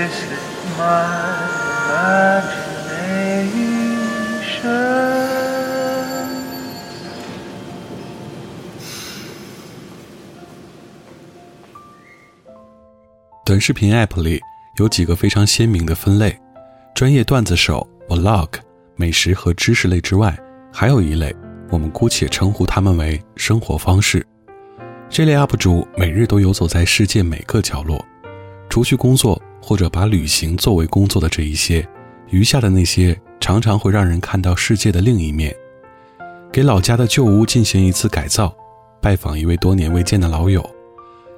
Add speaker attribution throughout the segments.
Speaker 1: This is my a
Speaker 2: 短视频 App 里有几个非常鲜明的分类：专业段子手 Vlog、美食和知识类之外，还有一类，我们姑且称呼他们为生活方式。这类 UP 主每日都游走在世界每个角落，除去工作或者把旅行作为工作的这一些，余下的那些常常会让人看到世界的另一面。给老家的旧屋进行一次改造，拜访一位多年未见的老友。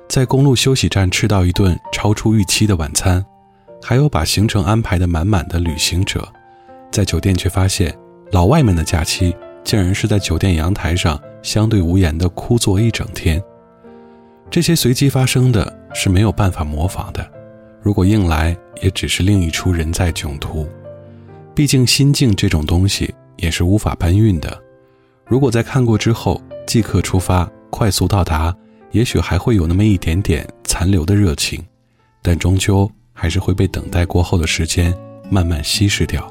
Speaker 2: 在公路休息站吃到一顿超出预期的晚餐，还有把行程安排的满满的旅行者，在酒店却发现老外们的假期竟然是在酒店阳台上相对无言的枯坐一整天。这些随机发生的是没有办法模仿的，如果硬来，也只是另一出人在囧途。毕竟心境这种东西也是无法搬运的，如果在看过之后即刻出发，快速到达。也许还会有那么一点点残留的热情，但终究还是会被等待过后的时间慢慢稀释掉。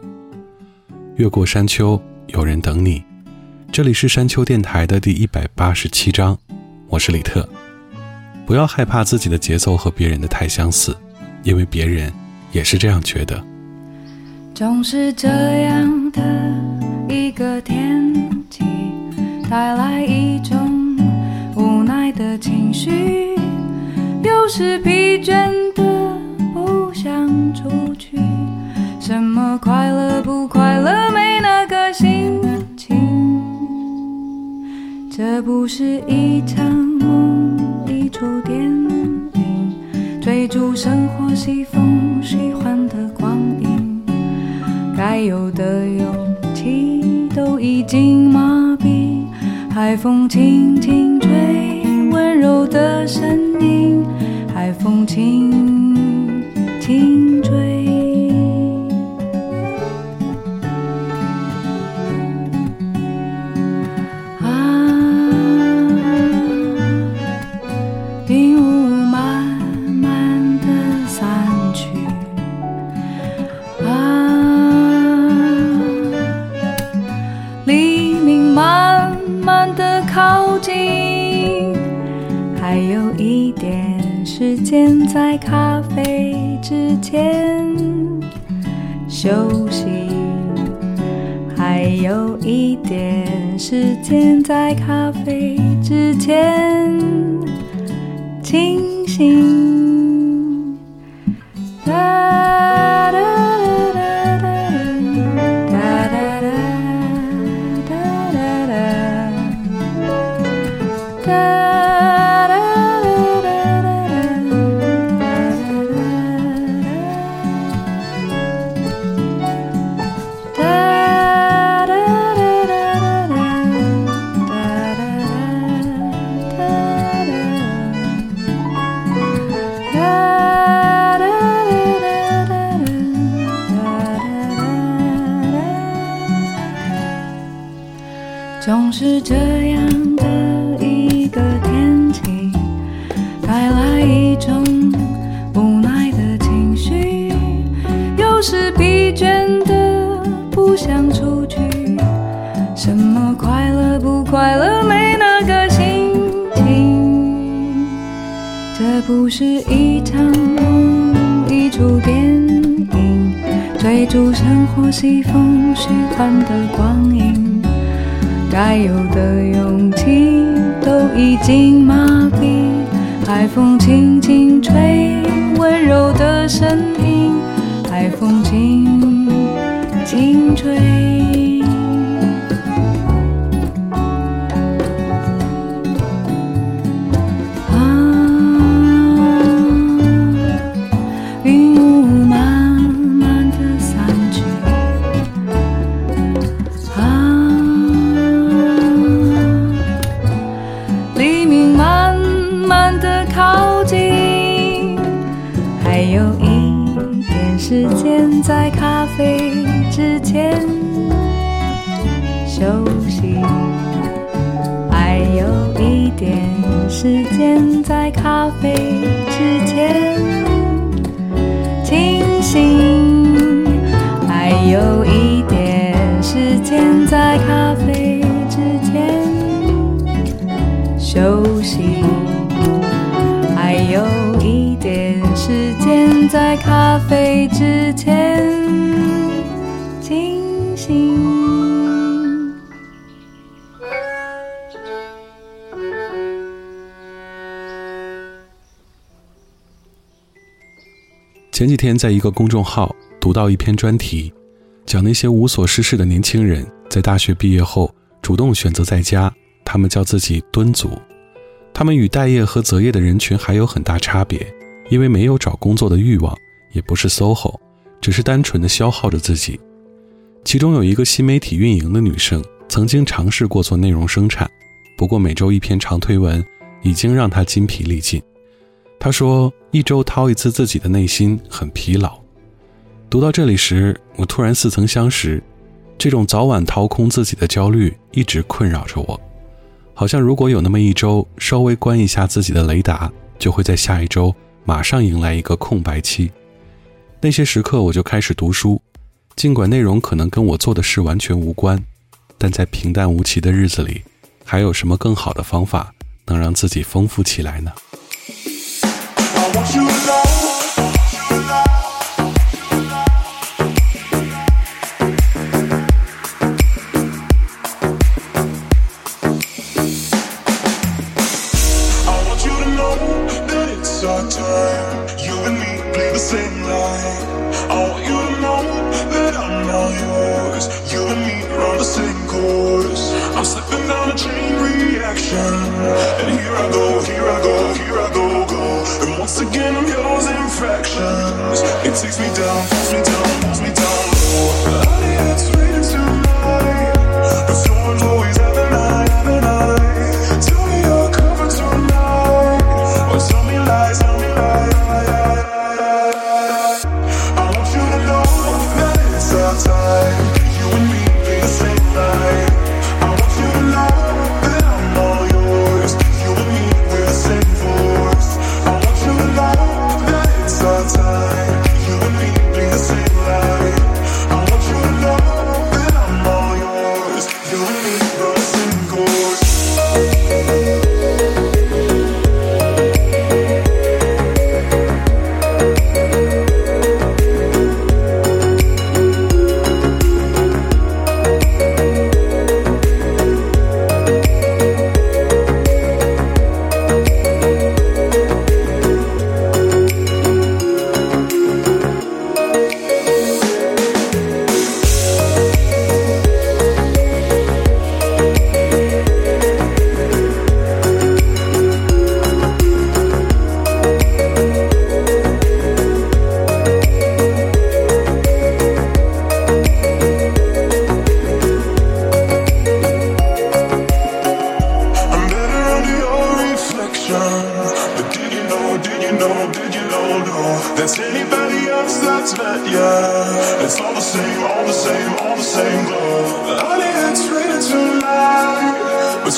Speaker 2: 越过山丘，有人等你。这里是山丘电台的第一百八十七章，我是李特。不要害怕自己的节奏和别人的太相似，因为别人也是这样觉得。
Speaker 3: 总是这样的一个天气，带来一种。无奈的情绪，有时疲倦的不想出去。什么快乐不快乐，没那个心情。这不是一场梦，一出电影，追逐生活西风喜欢的光影。该有的勇气都已经麻痹。海风轻轻吹，温柔的声音。海风轻时间在咖啡之前休息，还有一点时间在咖啡之前清醒。不是一场梦，一出电影，追逐生活西风虚幻的光影。该有的勇气都已经麻痹，海风轻轻吹，温柔的声音，海风轻轻吹。在一
Speaker 2: 个公众号读到一篇专题，讲那些无所事事的年轻人在大学毕业后主动选择在家，他们叫自己“蹲族”。他们与待业和择业的人群还有很大差别，因为没有找工作的欲望，也不是 SOHO，只是单纯的消耗着自己。其中有一个新媒体运营的女生，曾经尝试过做内容生产，不过每周一篇长推文已经让她筋疲力尽。他说：“一周掏一次自己的内心，很疲劳。”读到这里时，我突然似曾相识，这种早晚掏空自己的焦虑一直困扰着我。好像如果有那么一周稍微关一下自己的雷达，就会在下一周马上迎来一个空白期。那些时刻，我就开始读书，尽管内容可能跟我做的事完全无关，但在平淡无奇的日子里，还有什么更好的方法能让自己丰富起来呢？
Speaker 4: Same line. I want you to know that I'm all yours. You and me run the same course. I'm slipping down a chain reaction. And here I go, here I go, here I go, go. And once again, I'm yours in fractions. It takes me down, pulls me down, pulls me down low.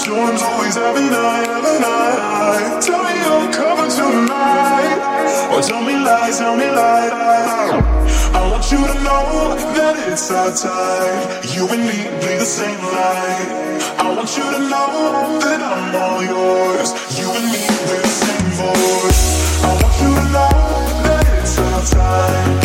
Speaker 4: Storms always night, have a night. Tell me you're coming tonight. Or tell me lies, tell me lies. I want you to know that it's our time. You and me bleed the same light. I want you to know that I'm all yours. You and me we're the same voice. I want you to know that it's our time.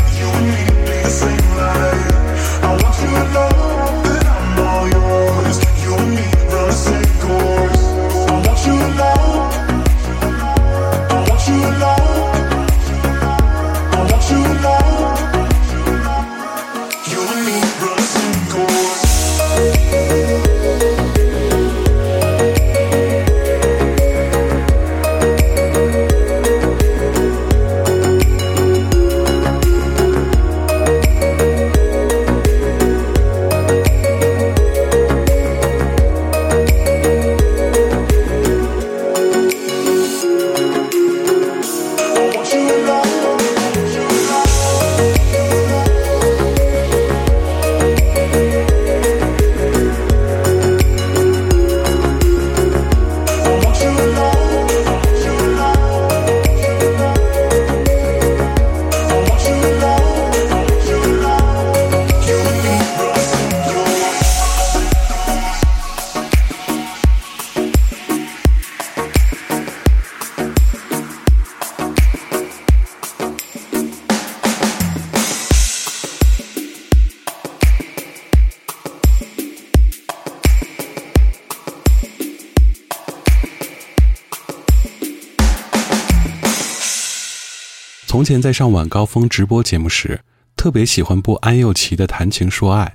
Speaker 2: 从前在上晚高峰直播节目时，特别喜欢播安又琪的《谈情说爱》，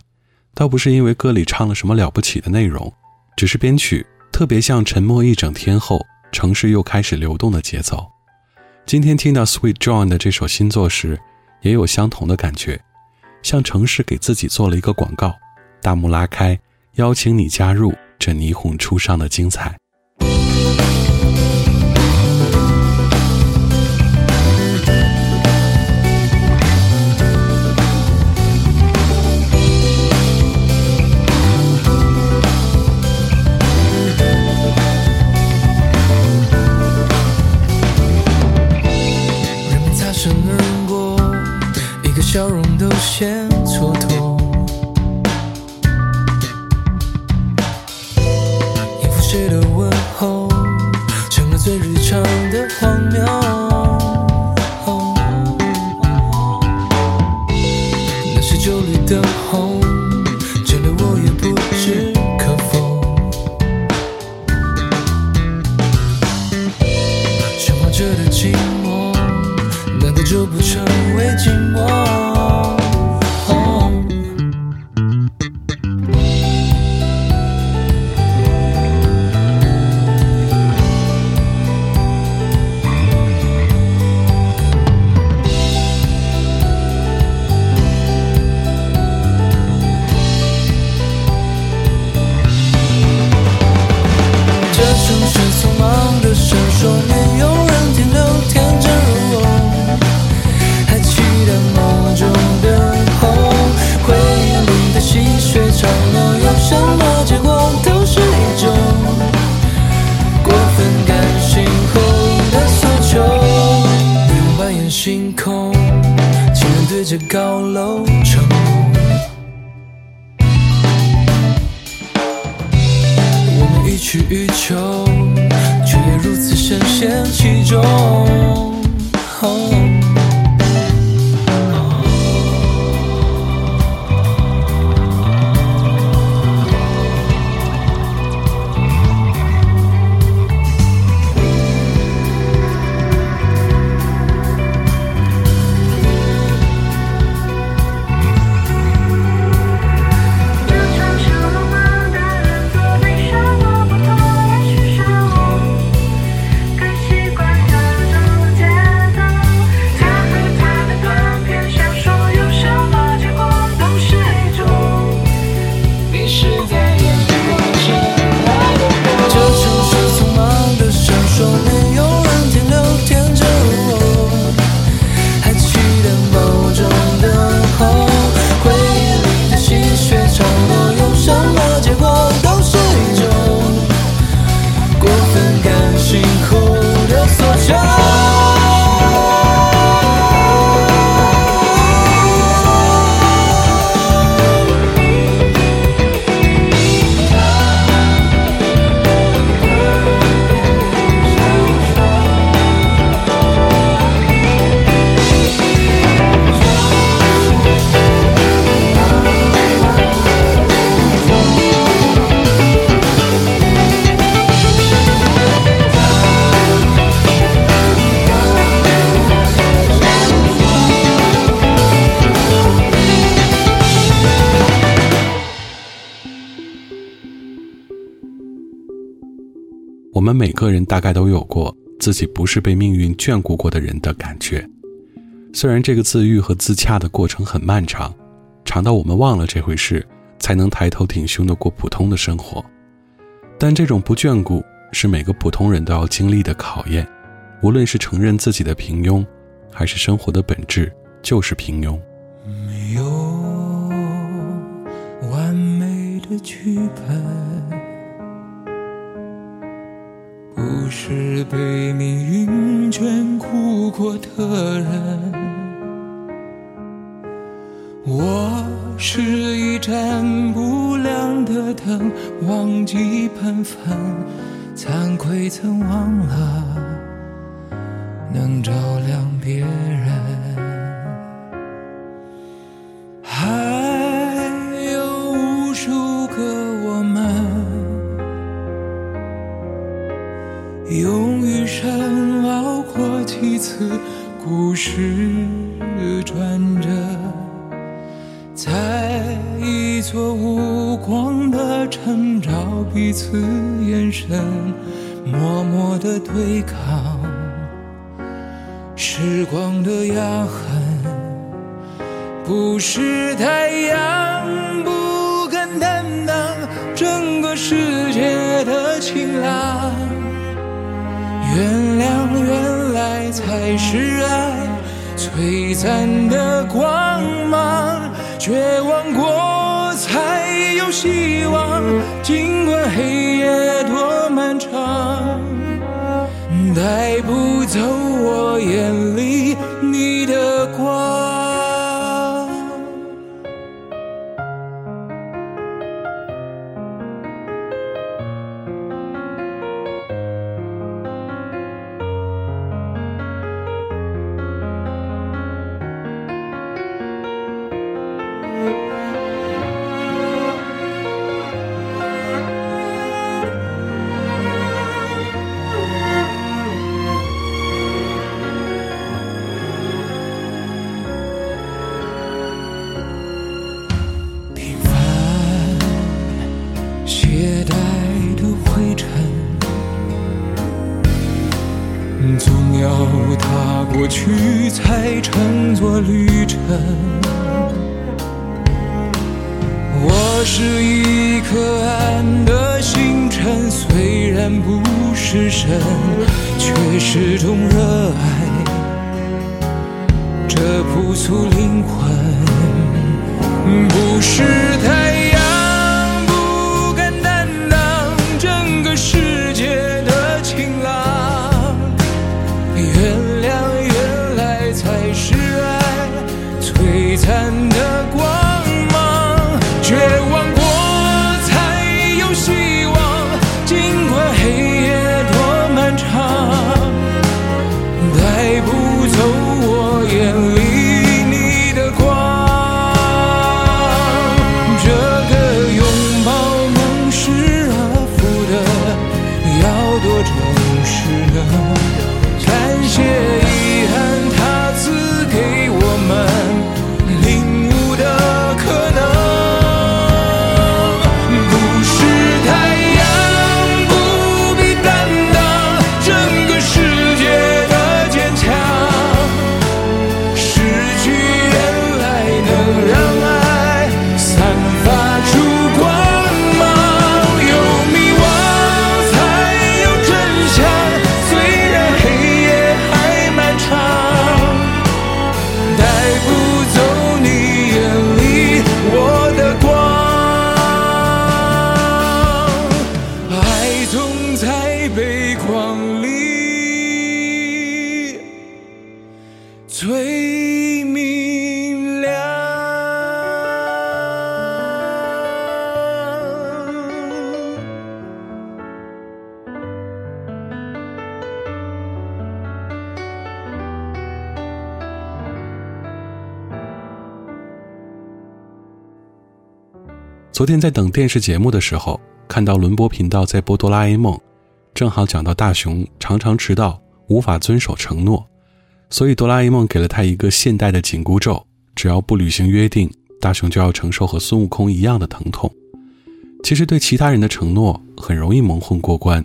Speaker 2: 倒不是因为歌里唱了什么了不起的内容，只是编曲特别像沉默一整天后，城市又开始流动的节奏。今天听到 Sweet John 的这首新作时，也有相同的感觉，像城市给自己做了一个广告，大幕拉开，邀请你加入这霓虹初上的精彩。
Speaker 5: 容我们
Speaker 2: 每个人大概都有过自己不是被命运眷顾过的人的感觉。虽然这个自愈和自洽的过程很漫长，长到我们忘了这回事，才能抬头挺胸的过普通的生活。但这种不眷顾是每个普通人都要经历的考验，无论是承认自己的平庸，还是生活的本质就是平庸。
Speaker 6: 没有完美的剧本，不是被命运眷顾过的人。我是一盏不亮的灯，忘记喷粉，惭愧曾忘了能照亮别人。还用余生熬过几次故事转折，在一座无光的城找彼此眼神，默默的对抗时光的压痕。不是太阳不肯担当整个世原谅原来才是爱璀璨的光芒，绝望过才有希望，尽管黑夜多漫长，带不走我眼里热爱这朴素灵魂。不是太在悲狂里。最明亮。
Speaker 2: 昨天在等电视节目的时候，看到轮播频道在播《哆啦 A 梦》，正好讲到大雄常常迟到无法遵守承诺所以哆啦 a 梦给了他一个现代的紧箍咒只要不履行约定大雄就要承受和孙悟空一样的疼痛。其实对其他人的承诺很容易蒙混过关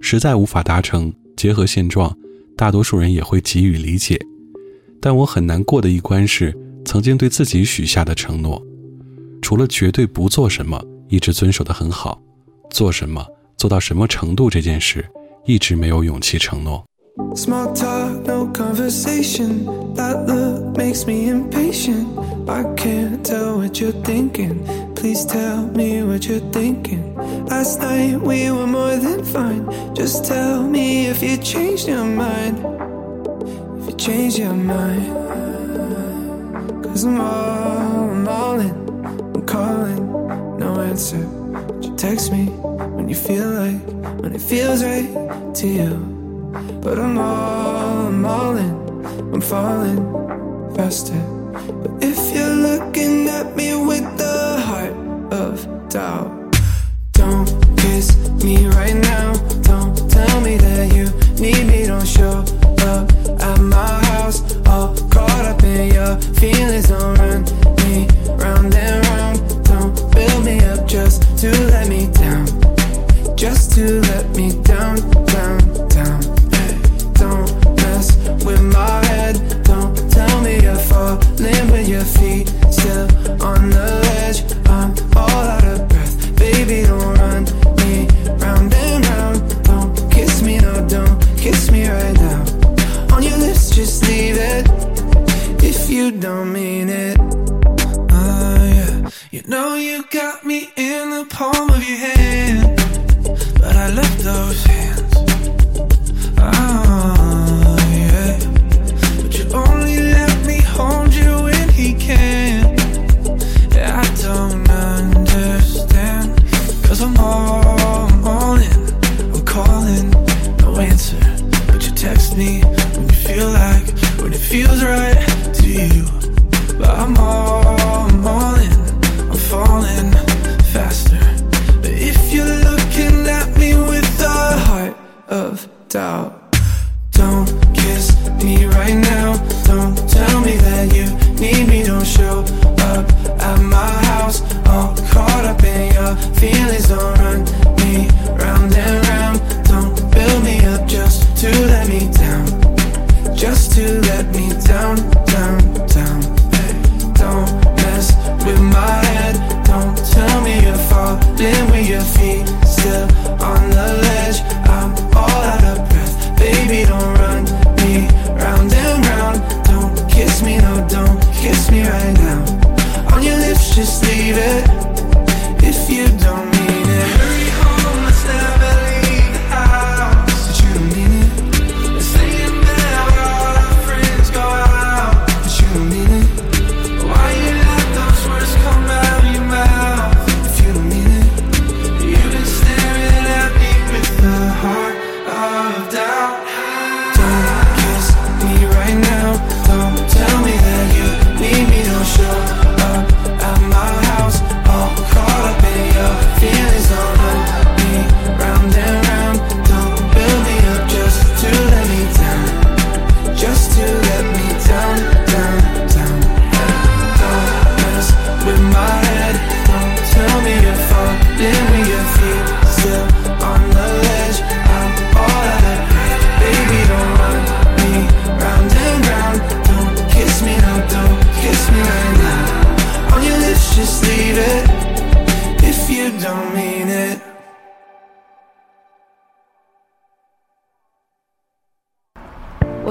Speaker 2: 实在无法达成结合现状大多数人也会给予理解。但我很难过的一关是曾经对自己许下的承诺除了绝对不做什么一直遵守的很好做什么做到什么程度这件事，一直没有勇气承诺。
Speaker 7: when you feel right, when it feels right to you. But I'm all, I'm all in, I'm falling faster. But if you're looking at me with the heart of doubt, don't kiss me right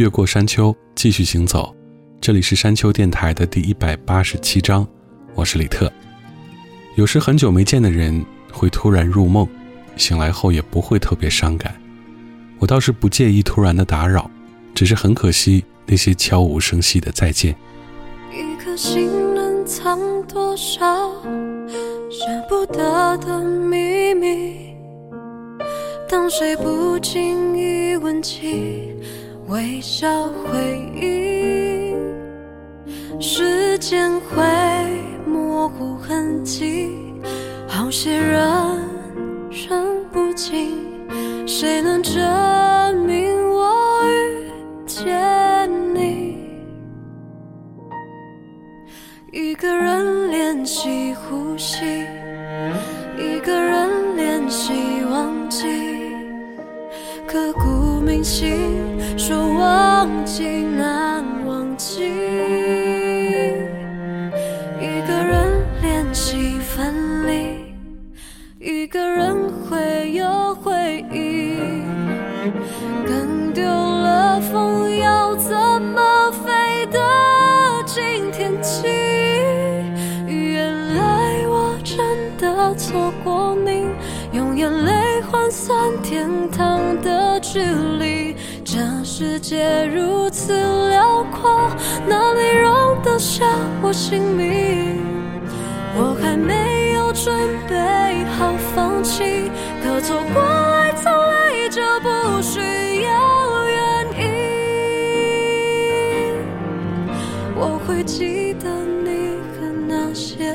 Speaker 2: 越过山丘，继续行走。这里是山丘电台的第一百八十七章，我是李特。有时很久没见的人会突然入梦，醒来后也不会特别伤感。我倒是不介意突然的打扰，只是很可惜那些悄无声息的再见。
Speaker 8: 一颗心能藏多少舍不得的秘密？当谁不经意问起，微笑回应，时间会模糊痕迹，好些人认不清，谁能证明我遇见你？一个人练习呼吸，一个人练习忘记，刻骨铭心，说忘记难忘记。一个人练习分离，一个人会有回忆，跟丢了风要怎么飞得进天际？原来我真的错过你，用眼泪换算天堂的距离。这世界如此辽阔，哪里容得下我姓名？我还没有准备好放弃，可错过爱从来就不需要原因。我会记得你和那些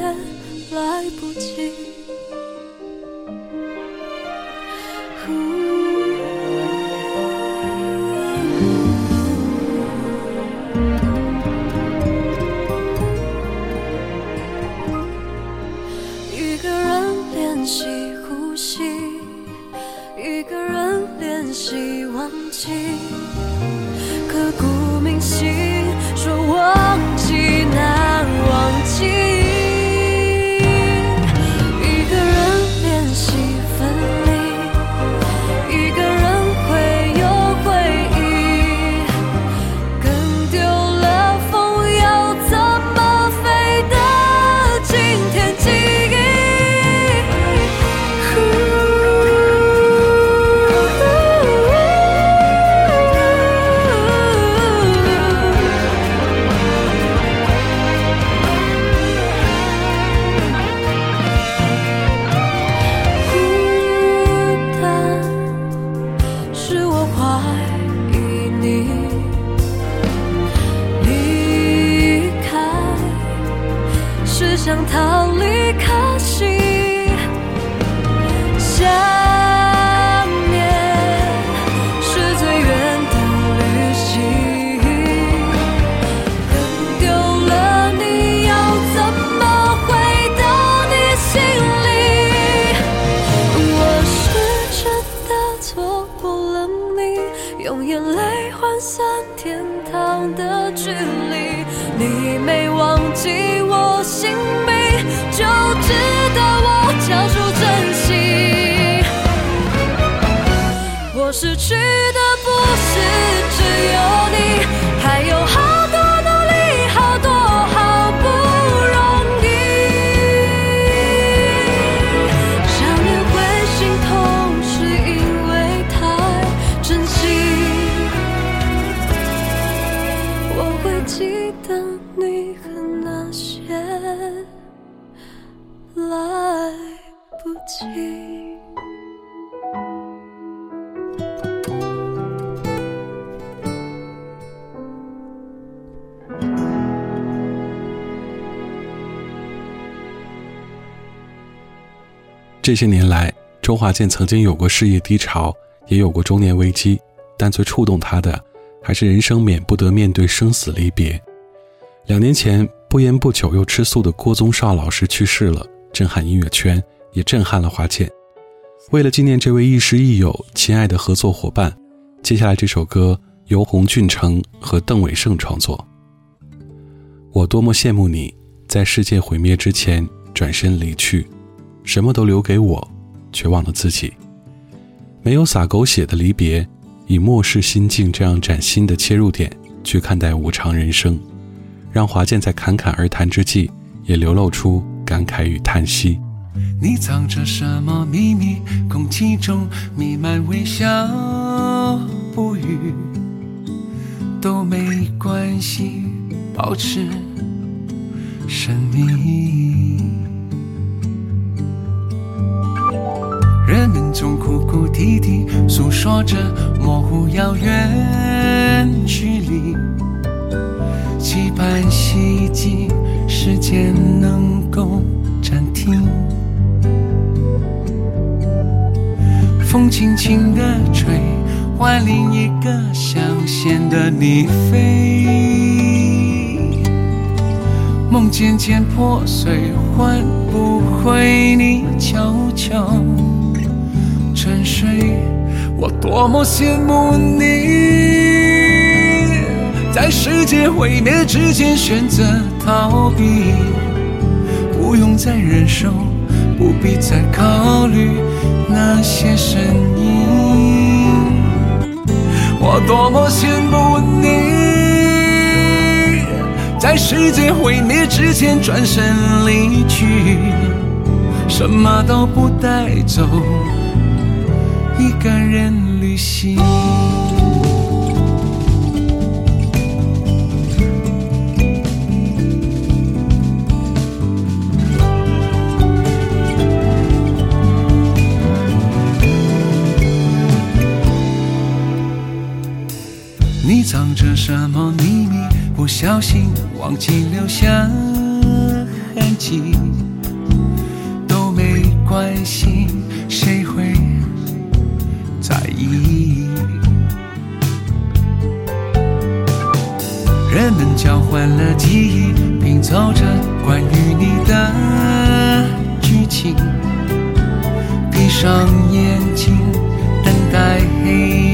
Speaker 8: 来不及。想逃离可惜，
Speaker 2: 这些年来，周华健曾经有过事业低潮，也有过中年危机，但最触动他的，还是人生免不得面对生死离别。两年前，不烟不酒又吃素的郭宗绍老师去世了，震撼音乐圈，也震撼了华健。为了纪念这位亦师亦友、亲爱的合作伙伴，接下来这首歌由洪俊成和邓伟胜创作。我多么羡慕你，在世界毁灭之前转身离去，什么都留给我，却忘了自己。没有洒狗血的离别，以漠视心境这样崭新的切入点去看待无常人生。让华健在侃侃而谈之际，也流露出感慨与叹息。
Speaker 9: 你藏着什么秘密？空气中弥漫微笑，不语都没关系，保持神秘。人们总哭哭啼啼，诉说着模糊遥远距离。期盼希冀，时间能够暂停。风轻轻地吹，换另一个象限的你飞。梦渐渐破碎，换不回你悄悄沉睡。我多么羡慕你。在世界毁灭之前选择逃避，不用再忍受，不必再考虑那些声音。我多么羡慕你，在世界毁灭之前转身离去，什么都不带走，一个人旅行。你藏着什么秘密？不小心忘记留下痕迹，都没关系，谁会在意？人们交换了记忆，拼凑着关于你的剧情，闭上眼睛，等待黑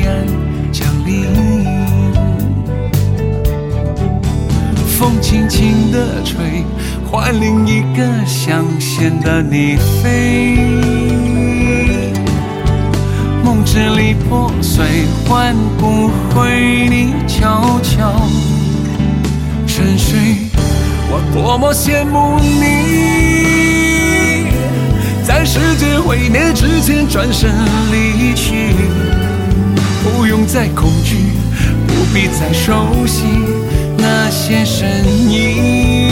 Speaker 9: 风轻轻地吹，换另一个象限的你飞。梦支离破碎，换不回你悄悄沉睡。我多么羡慕你，在世界毁灭之前转身离去，不用再恐惧，不必再熟悉。些身影，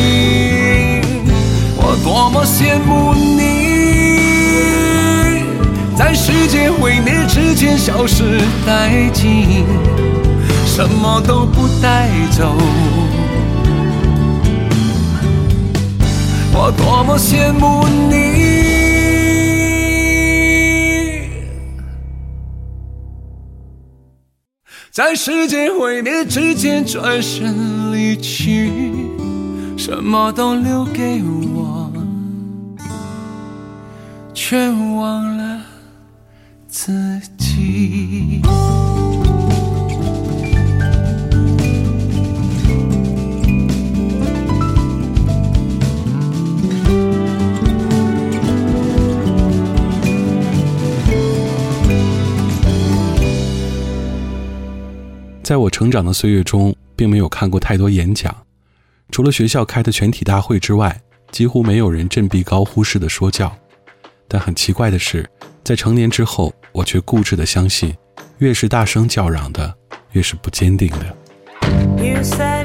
Speaker 9: 我多么羡慕你，在世界毁灭之前消失殆尽，什么都不带走。我多么羡慕你。在世界毁灭之前转身离去，什么都留给我，却忘了自己。
Speaker 2: 在我成长的岁月中，并没有看过太多演讲，除了学校开的全体大会之外，几乎没有人振臂高呼式的说教。但很奇怪的是，在成年之后，我却固执的相信，越是大声叫嚷的，越是不坚定的。
Speaker 10: You said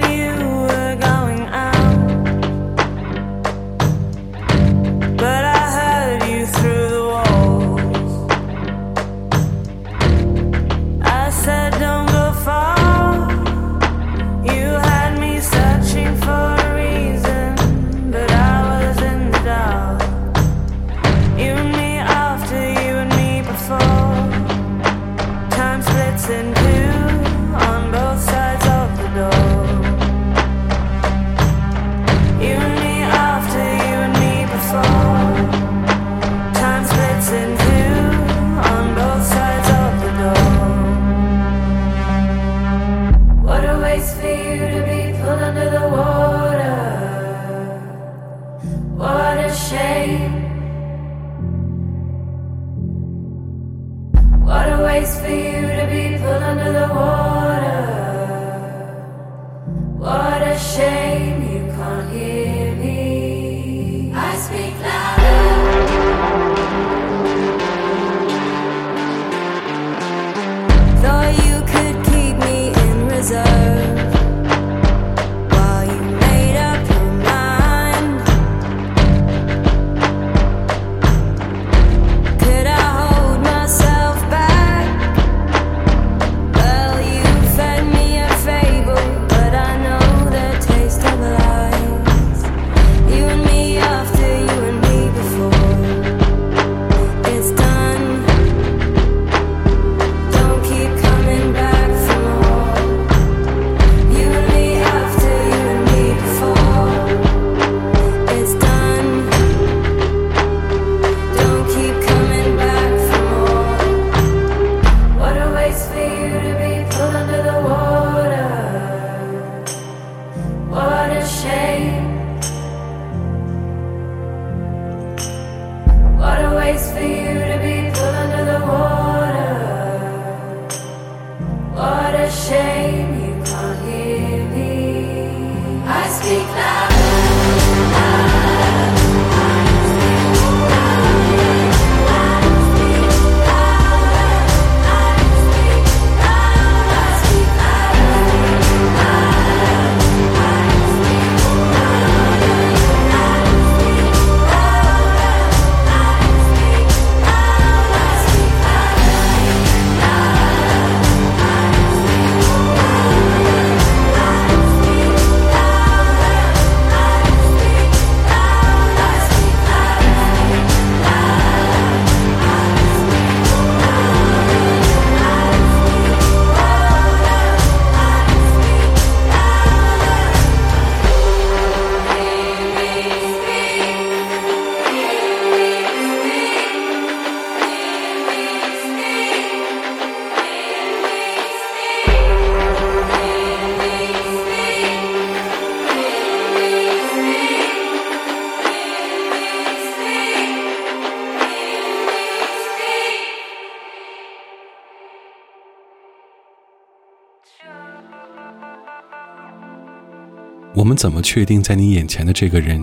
Speaker 8: 我们怎么确定在你眼前的这个人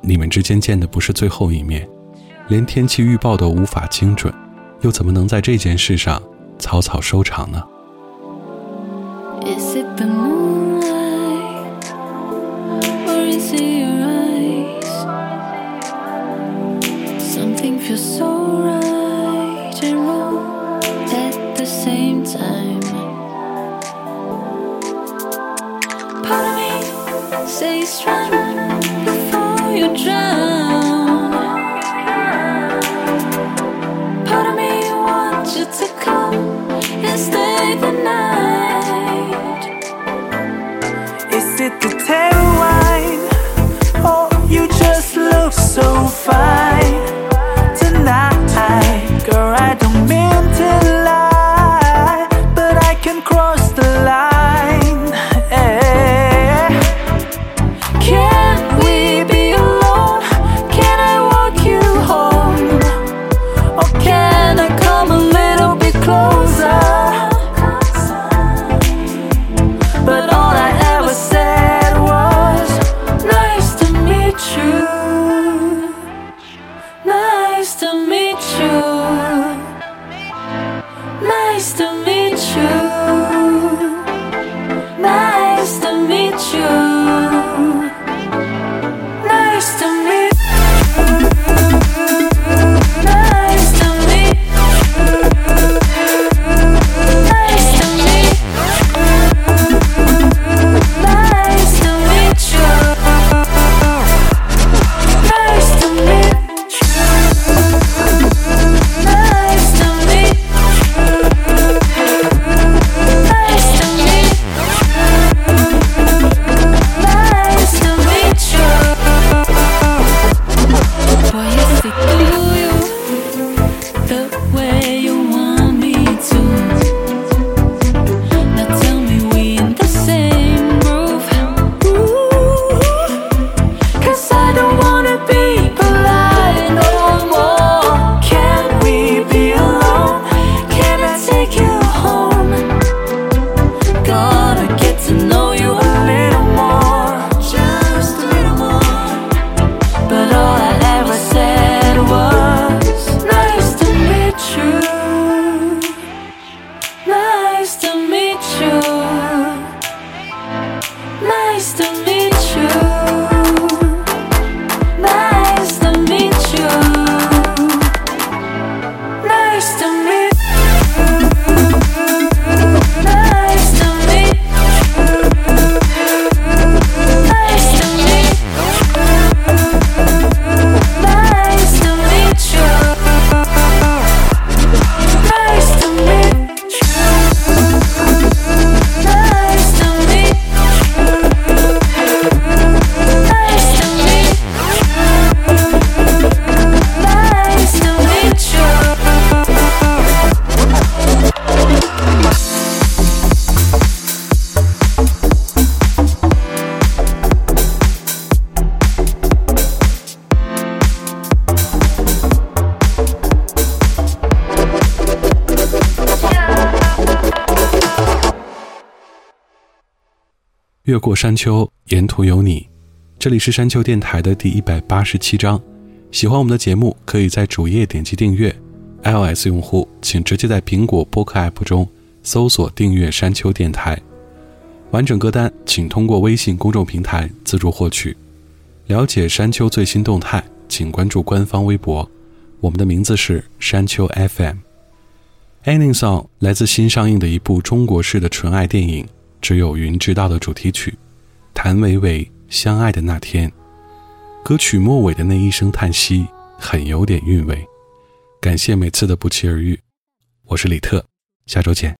Speaker 8: 你们之间见的不是最后一面？连天气预报都无法精准又怎么能在这件事上草草收场呢？
Speaker 2: 越过山丘，沿途有你。这里是山丘电台的第一百八十七章。喜欢我们的节目，可以在主页点击订阅。iOS 用户请直接在苹果播客 App 中搜索订阅山丘电台。完整歌单请通过微信公众平台自助获取。了解山丘最新动态，请关注官方微博。我们的名字是山丘 FM。Ending Song 来自新上映的一部中国式的纯爱电影《只有云知道》的主题曲，谭维维《相爱的那天》。歌曲末尾的那一声叹息，很有点韵味。感谢每次的不期而遇，我是李特，下周见。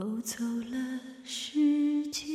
Speaker 6: 偷走了时间。